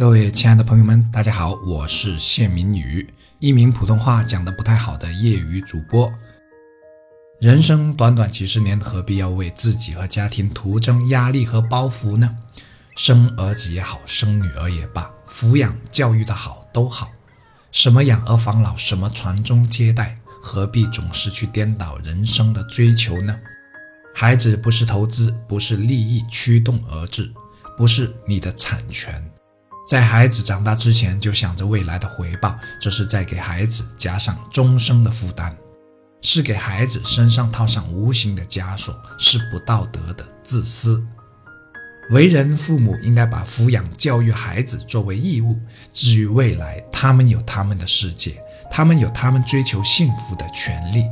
各位亲爱的朋友们，大家好，我是谢明宇，一名普通话讲得不太好的业余主播。人生短短几十年，何必要为自己和家庭徒增压力和包袱呢？生儿子也好，生女儿也罢，抚养教育的好都好。什么养儿防老，什么传宗接代，何必总是去颠倒人生的追求呢？孩子不是投资，不是利益驱动而至，不是你的产权。在孩子长大之前就想着未来的回报，这是在给孩子加上终生的负担，是给孩子身上套上无形的枷锁，是不道德的自私。为人父母应该把抚养教育孩子作为义务，至于未来，他们有他们的世界，他们有他们追求幸福的权利，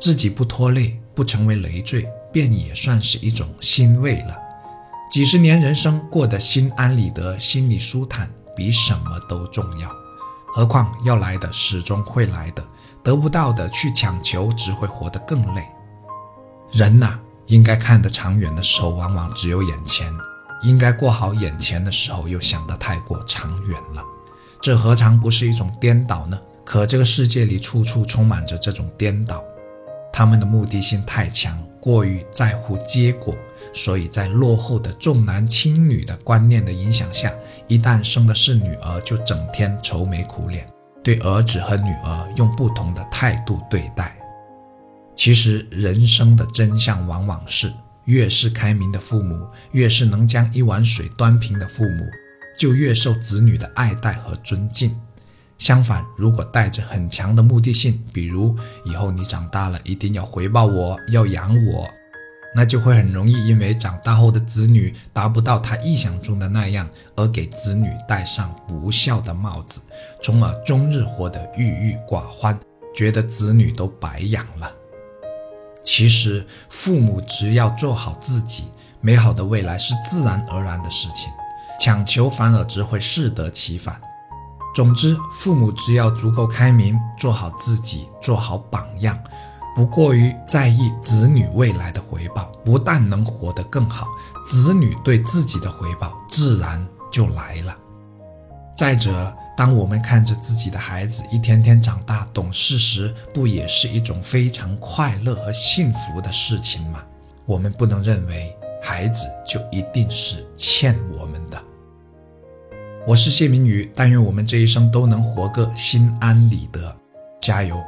自己不拖累，不成为累赘，便也算是一种欣慰了。几十年人生过得心安理得，心里舒坦，比什么都重要。何况要来的始终会来的，得不到的去强求，只会活得更累。人呐，应该看得长远的时候，往往只有眼前；应该过好眼前的时候，又想得太过长远了。这何尝不是一种颠倒呢？可这个世界里处处充满着这种颠倒，他们的目的性太强。过于在乎结果，所以在落后的重男轻女的观念的影响下，一旦生的是女儿，就整天愁眉苦脸，对儿子和女儿用不同的态度对待。其实人生的真相往往是，越是开明的父母，越是能将一碗水端平的父母，就越受子女的爱戴和尊敬。相反，如果带着很强的目的性，比如以后你长大了一定要回报我，要养我，那就会很容易因为长大后的子女达不到他意想中的那样，而给子女戴上不孝的帽子，从而终日活得郁郁寡欢，觉得子女都白养了。其实，父母只要做好自己，美好的未来是自然而然的事情，强求反而只会适得其反。总之，父母只要足够开明，做好自己，做好榜样，不过于在意子女未来的回报，不但能活得更好，子女对自己的回报自然就来了。再者，当我们看着自己的孩子一天天长大懂事时，不也是一种非常快乐和幸福的事情吗？我们不能认为孩子就一定是欠我们的。我是谢明宇，但愿我们这一生都能活个心安理得，加油！